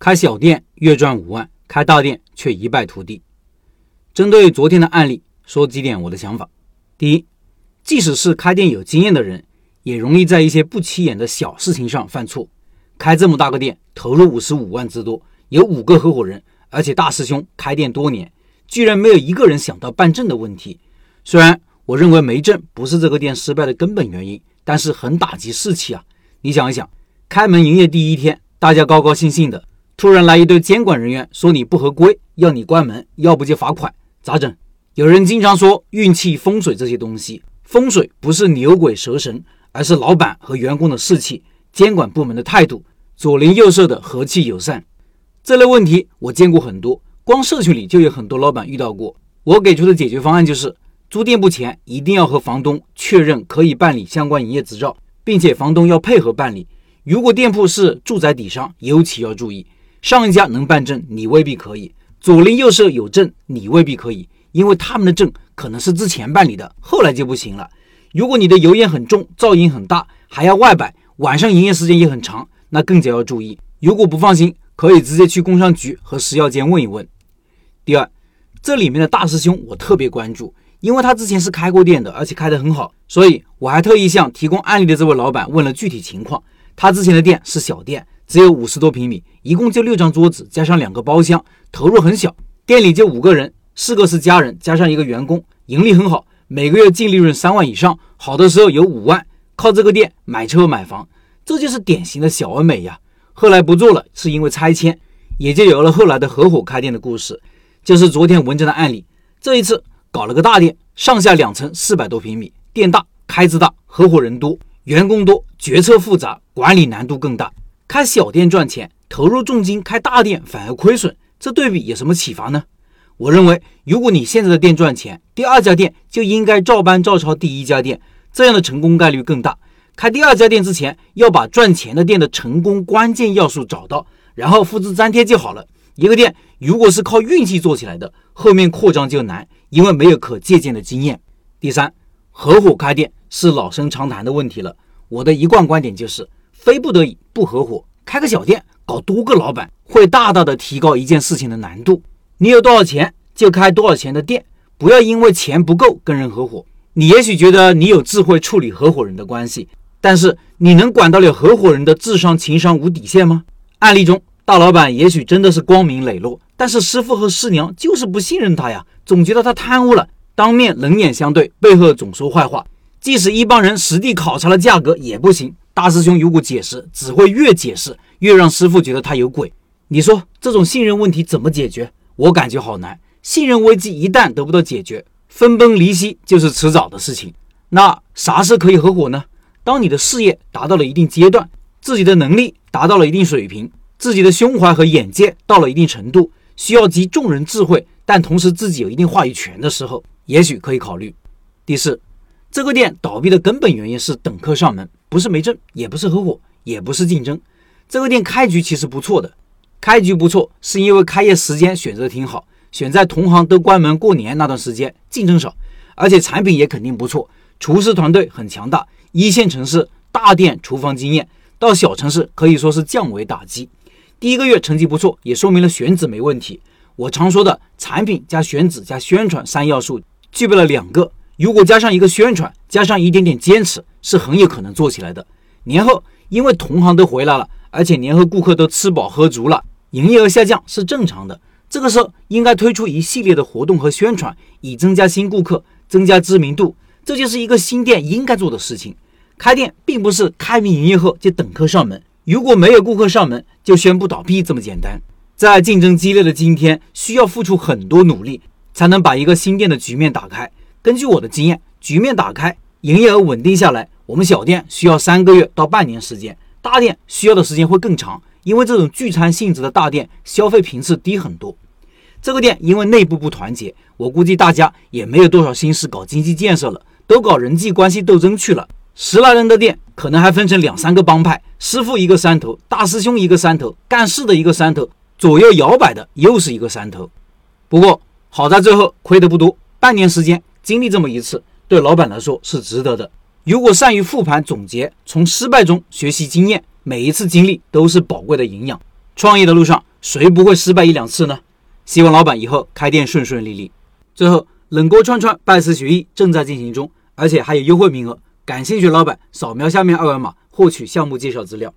开小店月赚五万，开大店却一败涂地。针对昨天的案例，说几点我的想法。第一，即使是开店有经验的人，也容易在一些不起眼的小事情上犯错。开这么大个店，投入五十五万之多，有五个合伙人，而且大师兄开店多年，居然没有一个人想到办证的问题。虽然我认为没证不是这个店失败的根本原因，但是很打击士气啊！你想一想，开门营业第一天，大家高高兴兴的。突然来一堆监管人员说你不合规，要你关门，要不就罚款，咋整？有人经常说运气、风水这些东西，风水不是牛鬼蛇神，而是老板和员工的士气、监管部门的态度、左邻右舍的和气友善。这类问题我见过很多，光社区里就有很多老板遇到过。我给出的解决方案就是：租店铺前一定要和房东确认可以办理相关营业执照，并且房东要配合办理。如果店铺是住宅底商，尤其要注意。上一家能办证，你未必可以；左邻右舍有证，你未必可以，因为他们的证可能是之前办理的，后来就不行了。如果你的油烟很重，噪音很大，还要外摆，晚上营业时间也很长，那更加要注意。如果不放心，可以直接去工商局和食药监问一问。第二，这里面的大师兄我特别关注，因为他之前是开过店的，而且开得很好，所以我还特意向提供案例的这位老板问了具体情况。他之前的店是小店。只有五十多平米，一共就六张桌子，加上两个包厢，投入很小。店里就五个人，四个是家人，加上一个员工，盈利很好，每个月净利润三万以上，好的时候有五万。靠这个店买车买房，这就是典型的小而美呀。后来不做了，是因为拆迁，也就有了后来的合伙开店的故事。就是昨天文章的案例。这一次搞了个大店，上下两层，四百多平米，店大，开支大，合伙人多，员工多，决策复杂，管理难度更大。开小店赚钱，投入重金开大店反而亏损，这对比有什么启发呢？我认为，如果你现在的店赚钱，第二家店就应该照搬照抄第一家店，这样的成功概率更大。开第二家店之前，要把赚钱的店的成功关键要素找到，然后复制粘贴就好了。一个店如果是靠运气做起来的，后面扩张就难，因为没有可借鉴的经验。第三，合伙开店是老生常谈的问题了。我的一贯观点就是。非不得已不合伙开个小店，搞多个老板会大大的提高一件事情的难度。你有多少钱就开多少钱的店，不要因为钱不够跟人合伙。你也许觉得你有智慧处理合伙人的关系，但是你能管得了合伙人的智商情商无底线吗？案例中大老板也许真的是光明磊落，但是师傅和师娘就是不信任他呀，总觉得他贪污了，当面冷眼相对，背后总说坏话。即使一帮人实地考察了价格也不行。大师兄如果解释，只会越解释越让师傅觉得他有鬼。你说这种信任问题怎么解决？我感觉好难。信任危机一旦得不到解决，分崩离析就是迟早的事情。那啥时可以合伙呢？当你的事业达到了一定阶段，自己的能力达到了一定水平，自己的胸怀和眼界到了一定程度，需要集众人智慧，但同时自己有一定话语权的时候，也许可以考虑。第四，这个店倒闭的根本原因是等客上门。不是没证，也不是合伙，也不是竞争。这个店开局其实不错的，开局不错是因为开业时间选择挺好，选在同行都关门过年那段时间，竞争少，而且产品也肯定不错，厨师团队很强大。一线城市大店厨房经验，到小城市可以说是降维打击。第一个月成绩不错，也说明了选址没问题。我常说的产品加选址加宣传三要素具备了两个。如果加上一个宣传，加上一点点坚持，是很有可能做起来的。年后，因为同行都回来了，而且年后顾客都吃饱喝足了，营业额下降是正常的。这个时候应该推出一系列的活动和宣传，以增加新顾客，增加知名度。这就是一个新店应该做的事情。开店并不是开明营业后就等客上门，如果没有顾客上门，就宣布倒闭这么简单。在竞争激烈的今天，需要付出很多努力，才能把一个新店的局面打开。根据我的经验，局面打开，营业额稳定下来，我们小店需要三个月到半年时间，大店需要的时间会更长，因为这种聚餐性质的大店消费频次低很多。这个店因为内部不团结，我估计大家也没有多少心思搞经济建设了，都搞人际关系斗争去了。十来人的店可能还分成两三个帮派，师傅一个山头，大师兄一个山头，干事的一个山头，左右摇摆的又是一个山头。不过好在最后亏的不多，半年时间。经历这么一次，对老板来说是值得的。如果善于复盘总结，从失败中学习经验，每一次经历都是宝贵的营养。创业的路上谁不会失败一两次呢？希望老板以后开店顺顺利利。最后，冷锅串串拜师学艺正在进行中，而且还有优惠名额，感兴趣老板扫描下面二维码获取项目介绍资料。